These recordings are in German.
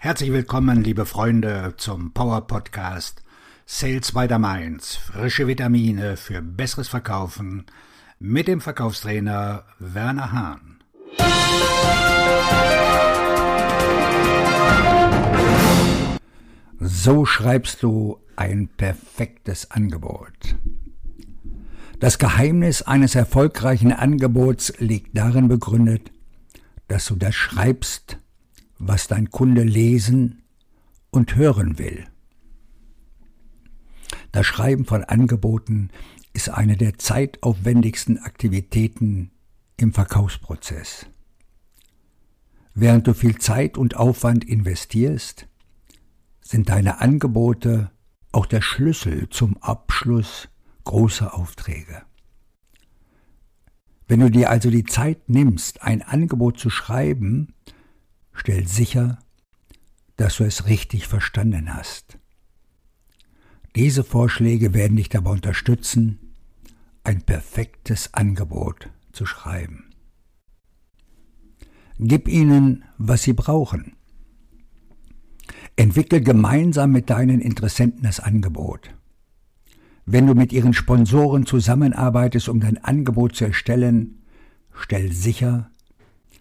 Herzlich willkommen, liebe Freunde, zum Power Podcast Sales by the Mainz. Frische Vitamine für besseres Verkaufen mit dem Verkaufstrainer Werner Hahn. So schreibst du ein perfektes Angebot. Das Geheimnis eines erfolgreichen Angebots liegt darin begründet, dass du das schreibst, was dein Kunde lesen und hören will. Das Schreiben von Angeboten ist eine der zeitaufwendigsten Aktivitäten im Verkaufsprozess. Während du viel Zeit und Aufwand investierst, sind deine Angebote auch der Schlüssel zum Abschluss großer Aufträge. Wenn du dir also die Zeit nimmst, ein Angebot zu schreiben, Stell sicher, dass du es richtig verstanden hast. Diese Vorschläge werden dich dabei unterstützen, ein perfektes Angebot zu schreiben. Gib ihnen, was sie brauchen. Entwickel gemeinsam mit deinen Interessenten das Angebot. Wenn du mit ihren Sponsoren zusammenarbeitest, um dein Angebot zu erstellen, stell sicher,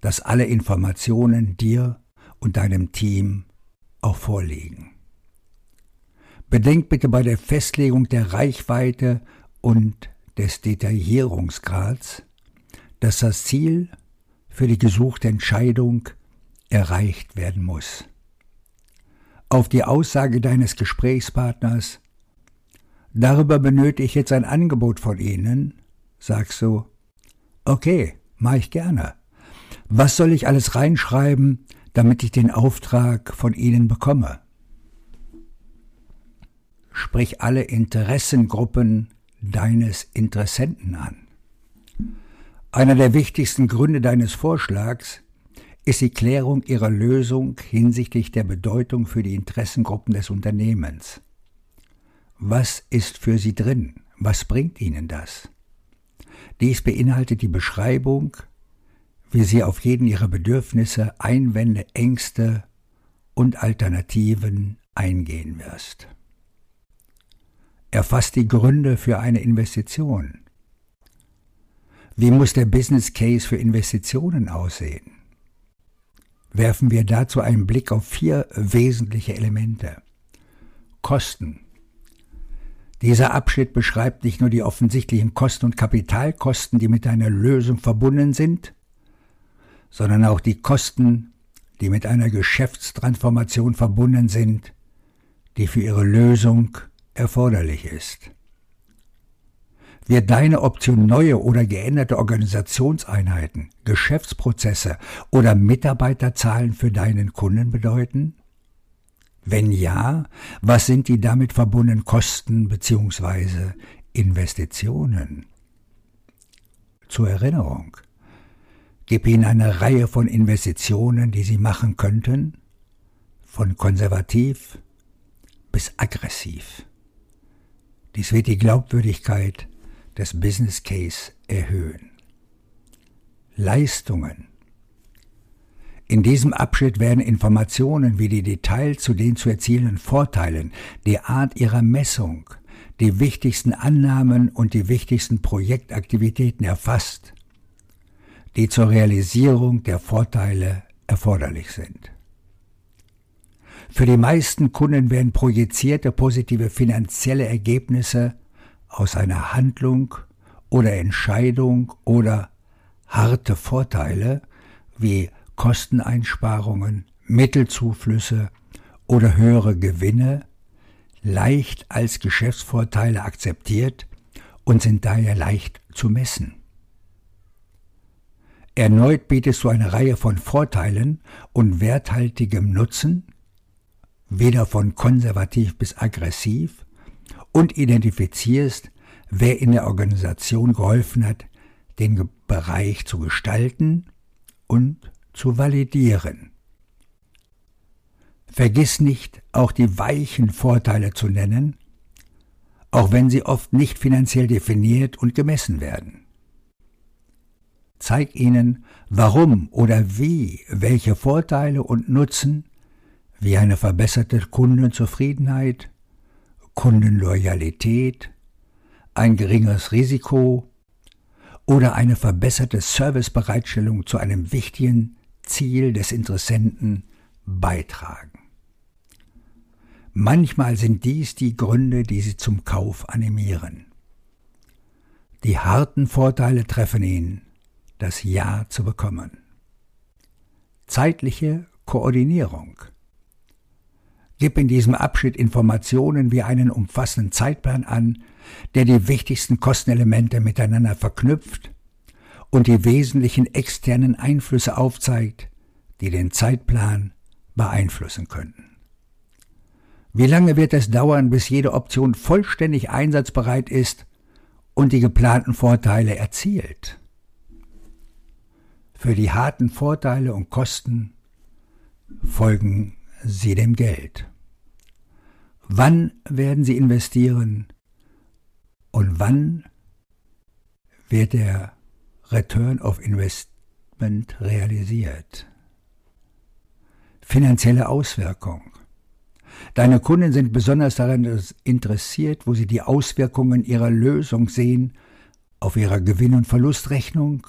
dass alle Informationen dir und deinem Team auch vorliegen. Bedenk bitte bei der Festlegung der Reichweite und des Detaillierungsgrads, dass das Ziel für die gesuchte Entscheidung erreicht werden muss. Auf die Aussage deines Gesprächspartners, darüber benötige ich jetzt ein Angebot von Ihnen, sagst du, okay, mach ich gerne. Was soll ich alles reinschreiben, damit ich den Auftrag von Ihnen bekomme? Sprich alle Interessengruppen deines Interessenten an. Einer der wichtigsten Gründe deines Vorschlags ist die Klärung ihrer Lösung hinsichtlich der Bedeutung für die Interessengruppen des Unternehmens. Was ist für sie drin? Was bringt ihnen das? Dies beinhaltet die Beschreibung wie sie auf jeden ihrer Bedürfnisse, Einwände, Ängste und Alternativen eingehen wirst. Erfasst die Gründe für eine Investition. Wie muss der Business Case für Investitionen aussehen? Werfen wir dazu einen Blick auf vier wesentliche Elemente. Kosten. Dieser Abschnitt beschreibt nicht nur die offensichtlichen Kosten und Kapitalkosten, die mit einer Lösung verbunden sind, sondern auch die Kosten, die mit einer Geschäftstransformation verbunden sind, die für ihre Lösung erforderlich ist. Wird deine Option neue oder geänderte Organisationseinheiten, Geschäftsprozesse oder Mitarbeiterzahlen für deinen Kunden bedeuten? Wenn ja, was sind die damit verbundenen Kosten bzw. Investitionen? Zur Erinnerung. Gib ihnen eine Reihe von Investitionen, die sie machen könnten, von konservativ bis aggressiv. Dies wird die Glaubwürdigkeit des Business Case erhöhen. Leistungen. In diesem Abschnitt werden Informationen wie die Details zu den zu erzielenden Vorteilen, die Art ihrer Messung, die wichtigsten Annahmen und die wichtigsten Projektaktivitäten erfasst die zur Realisierung der Vorteile erforderlich sind. Für die meisten Kunden werden projizierte positive finanzielle Ergebnisse aus einer Handlung oder Entscheidung oder harte Vorteile wie Kosteneinsparungen, Mittelzuflüsse oder höhere Gewinne leicht als Geschäftsvorteile akzeptiert und sind daher leicht zu messen. Erneut bietest du eine Reihe von Vorteilen und werthaltigem Nutzen, weder von konservativ bis aggressiv, und identifizierst, wer in der Organisation geholfen hat, den Bereich zu gestalten und zu validieren. Vergiss nicht, auch die weichen Vorteile zu nennen, auch wenn sie oft nicht finanziell definiert und gemessen werden. Zeig ihnen, warum oder wie welche Vorteile und Nutzen wie eine verbesserte Kundenzufriedenheit, Kundenloyalität, ein geringeres Risiko oder eine verbesserte Servicebereitstellung zu einem wichtigen Ziel des Interessenten beitragen. Manchmal sind dies die Gründe, die sie zum Kauf animieren. Die harten Vorteile treffen ihn, das Ja zu bekommen. Zeitliche Koordinierung. Gib in diesem Abschnitt Informationen wie einen umfassenden Zeitplan an, der die wichtigsten Kostenelemente miteinander verknüpft und die wesentlichen externen Einflüsse aufzeigt, die den Zeitplan beeinflussen könnten. Wie lange wird es dauern, bis jede Option vollständig einsatzbereit ist und die geplanten Vorteile erzielt? Für die harten Vorteile und Kosten folgen Sie dem Geld. Wann werden Sie investieren und wann wird der Return of Investment realisiert? Finanzielle Auswirkung. Deine Kunden sind besonders daran interessiert, wo sie die Auswirkungen ihrer Lösung sehen, auf ihrer Gewinn- und Verlustrechnung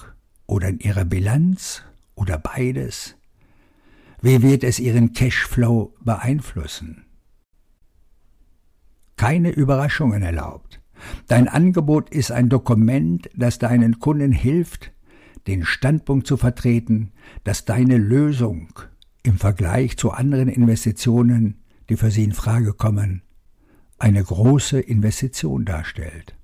oder in ihrer Bilanz oder beides. Wie wird es ihren Cashflow beeinflussen? Keine Überraschungen erlaubt. Dein Angebot ist ein Dokument, das deinen Kunden hilft, den Standpunkt zu vertreten, dass deine Lösung im Vergleich zu anderen Investitionen die für sie in Frage kommen, eine große Investition darstellt.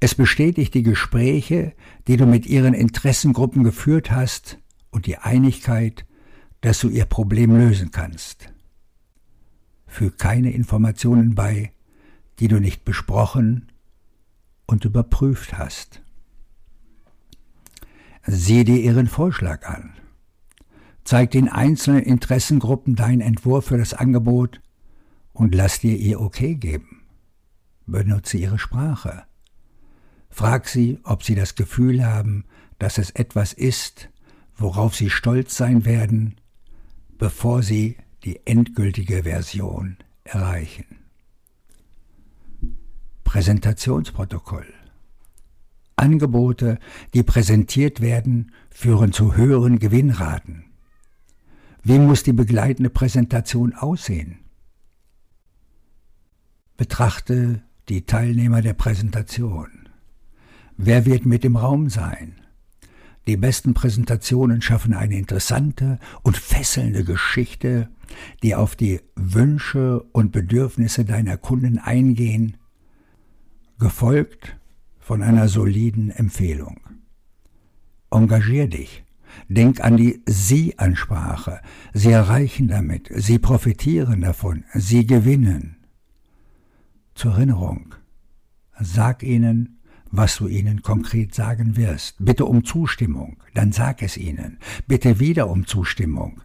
Es bestätigt die Gespräche, die du mit ihren Interessengruppen geführt hast und die Einigkeit, dass du ihr Problem lösen kannst. Füg keine Informationen bei, die du nicht besprochen und überprüft hast. Sieh dir ihren Vorschlag an. Zeig den einzelnen Interessengruppen deinen Entwurf für das Angebot und lass dir ihr Okay geben. Benutze ihre Sprache. Frag sie, ob sie das Gefühl haben, dass es etwas ist, worauf sie stolz sein werden, bevor sie die endgültige Version erreichen. Präsentationsprotokoll Angebote, die präsentiert werden, führen zu höheren Gewinnraten. Wie muss die begleitende Präsentation aussehen? Betrachte die Teilnehmer der Präsentation. Wer wird mit im Raum sein? Die besten Präsentationen schaffen eine interessante und fesselnde Geschichte, die auf die Wünsche und Bedürfnisse deiner Kunden eingehen, gefolgt von einer soliden Empfehlung. Engagier dich. Denk an die Sie-Ansprache. Sie erreichen damit, Sie profitieren davon, Sie gewinnen. Zur Erinnerung, sag ihnen, was du ihnen konkret sagen wirst. Bitte um Zustimmung, dann sag es ihnen. Bitte wieder um Zustimmung.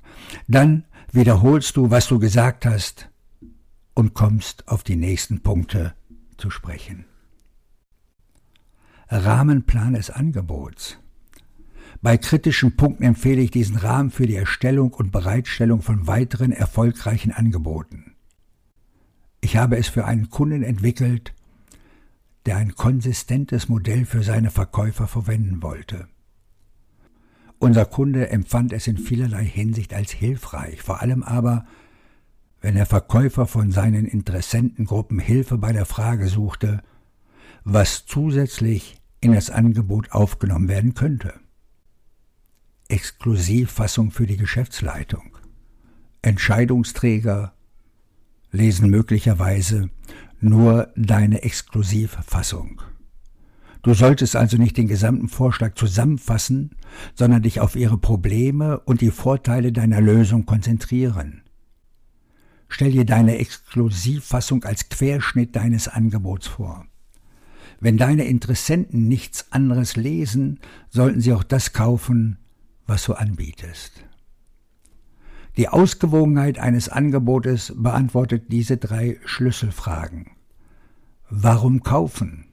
Dann wiederholst du, was du gesagt hast und kommst auf die nächsten Punkte zu sprechen. Rahmenplan des Angebots. Bei kritischen Punkten empfehle ich diesen Rahmen für die Erstellung und Bereitstellung von weiteren erfolgreichen Angeboten. Ich habe es für einen Kunden entwickelt, der ein konsistentes Modell für seine Verkäufer verwenden wollte. Unser Kunde empfand es in vielerlei Hinsicht als hilfreich, vor allem aber, wenn der Verkäufer von seinen Interessentengruppen Hilfe bei der Frage suchte, was zusätzlich in das Angebot aufgenommen werden könnte. Exklusivfassung für die Geschäftsleitung. Entscheidungsträger lesen möglicherweise nur deine Exklusivfassung. Du solltest also nicht den gesamten Vorschlag zusammenfassen, sondern dich auf ihre Probleme und die Vorteile deiner Lösung konzentrieren. Stell dir deine Exklusivfassung als Querschnitt deines Angebots vor. Wenn deine Interessenten nichts anderes lesen, sollten sie auch das kaufen, was du anbietest. Die Ausgewogenheit eines Angebotes beantwortet diese drei Schlüsselfragen. Warum kaufen?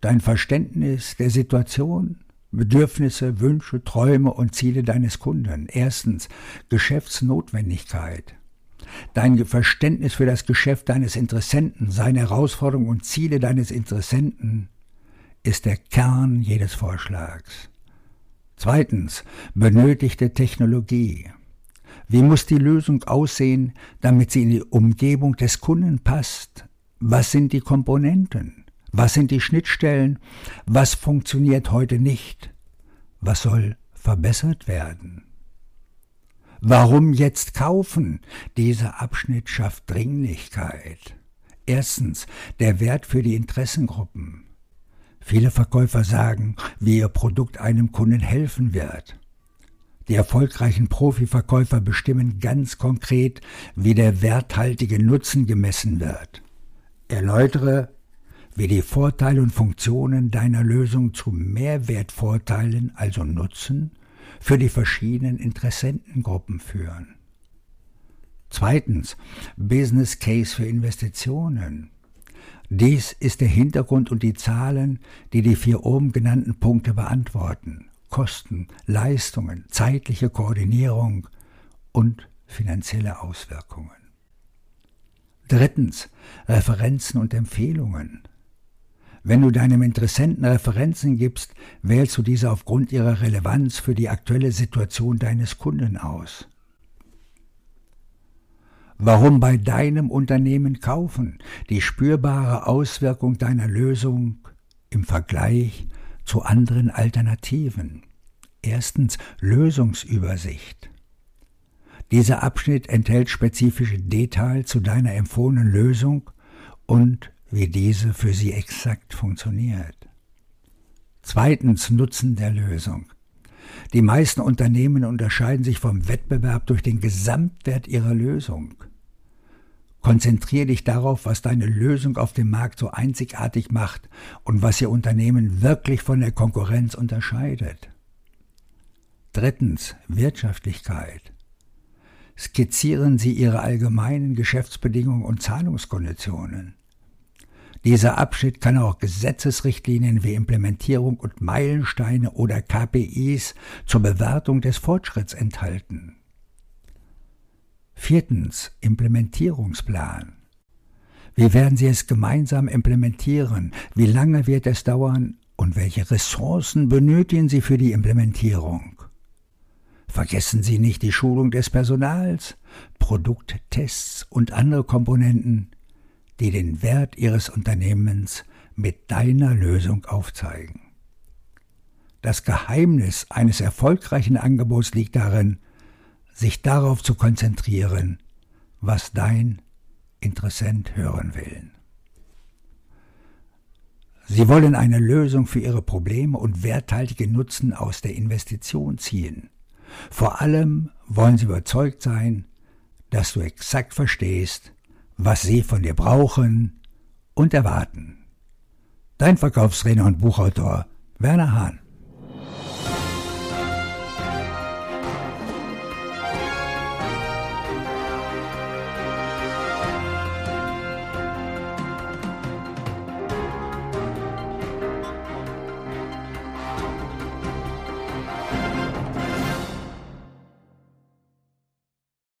Dein Verständnis der Situation, Bedürfnisse, Wünsche, Träume und Ziele deines Kunden. Erstens Geschäftsnotwendigkeit. dein Verständnis für das Geschäft deines Interessenten, seine Herausforderungen und Ziele deines Interessenten ist der Kern jedes Vorschlags. Zweitens, benötigte Technologie. Wie muss die Lösung aussehen, damit sie in die Umgebung des Kunden passt? Was sind die Komponenten? Was sind die Schnittstellen? Was funktioniert heute nicht? Was soll verbessert werden? Warum jetzt kaufen? Dieser Abschnitt schafft Dringlichkeit. Erstens der Wert für die Interessengruppen. Viele Verkäufer sagen, wie ihr Produkt einem Kunden helfen wird. Die erfolgreichen Profiverkäufer bestimmen ganz konkret, wie der werthaltige Nutzen gemessen wird. Erläutere, wie die Vorteile und Funktionen deiner Lösung zu Mehrwertvorteilen, also Nutzen, für die verschiedenen Interessentengruppen führen. Zweitens, Business Case für Investitionen. Dies ist der Hintergrund und die Zahlen, die die vier oben genannten Punkte beantworten. Kosten, Leistungen, zeitliche Koordinierung und finanzielle Auswirkungen. Drittens, Referenzen und Empfehlungen. Wenn du deinem Interessenten Referenzen gibst, wählst du diese aufgrund ihrer Relevanz für die aktuelle Situation deines Kunden aus. Warum bei deinem Unternehmen kaufen? Die spürbare Auswirkung deiner Lösung im Vergleich zu anderen Alternativen. Erstens Lösungsübersicht. Dieser Abschnitt enthält spezifische Details zu deiner empfohlenen Lösung und wie diese für sie exakt funktioniert. Zweitens Nutzen der Lösung. Die meisten Unternehmen unterscheiden sich vom Wettbewerb durch den Gesamtwert ihrer Lösung. Konzentriere dich darauf, was deine Lösung auf dem Markt so einzigartig macht und was ihr Unternehmen wirklich von der Konkurrenz unterscheidet. Drittens Wirtschaftlichkeit. Skizzieren Sie Ihre allgemeinen Geschäftsbedingungen und Zahlungskonditionen. Dieser Abschnitt kann auch Gesetzesrichtlinien wie Implementierung und Meilensteine oder KPIs zur Bewertung des Fortschritts enthalten. Viertens Implementierungsplan. Wie werden Sie es gemeinsam implementieren? Wie lange wird es dauern? Und welche Ressourcen benötigen Sie für die Implementierung? Vergessen Sie nicht die Schulung des Personals, Produkttests und andere Komponenten, die den Wert Ihres Unternehmens mit deiner Lösung aufzeigen. Das Geheimnis eines erfolgreichen Angebots liegt darin, sich darauf zu konzentrieren, was dein Interessent hören will. Sie wollen eine Lösung für ihre Probleme und werthaltige Nutzen aus der Investition ziehen. Vor allem wollen sie überzeugt sein, dass du exakt verstehst, was sie von dir brauchen und erwarten. Dein Verkaufstrainer und Buchautor Werner Hahn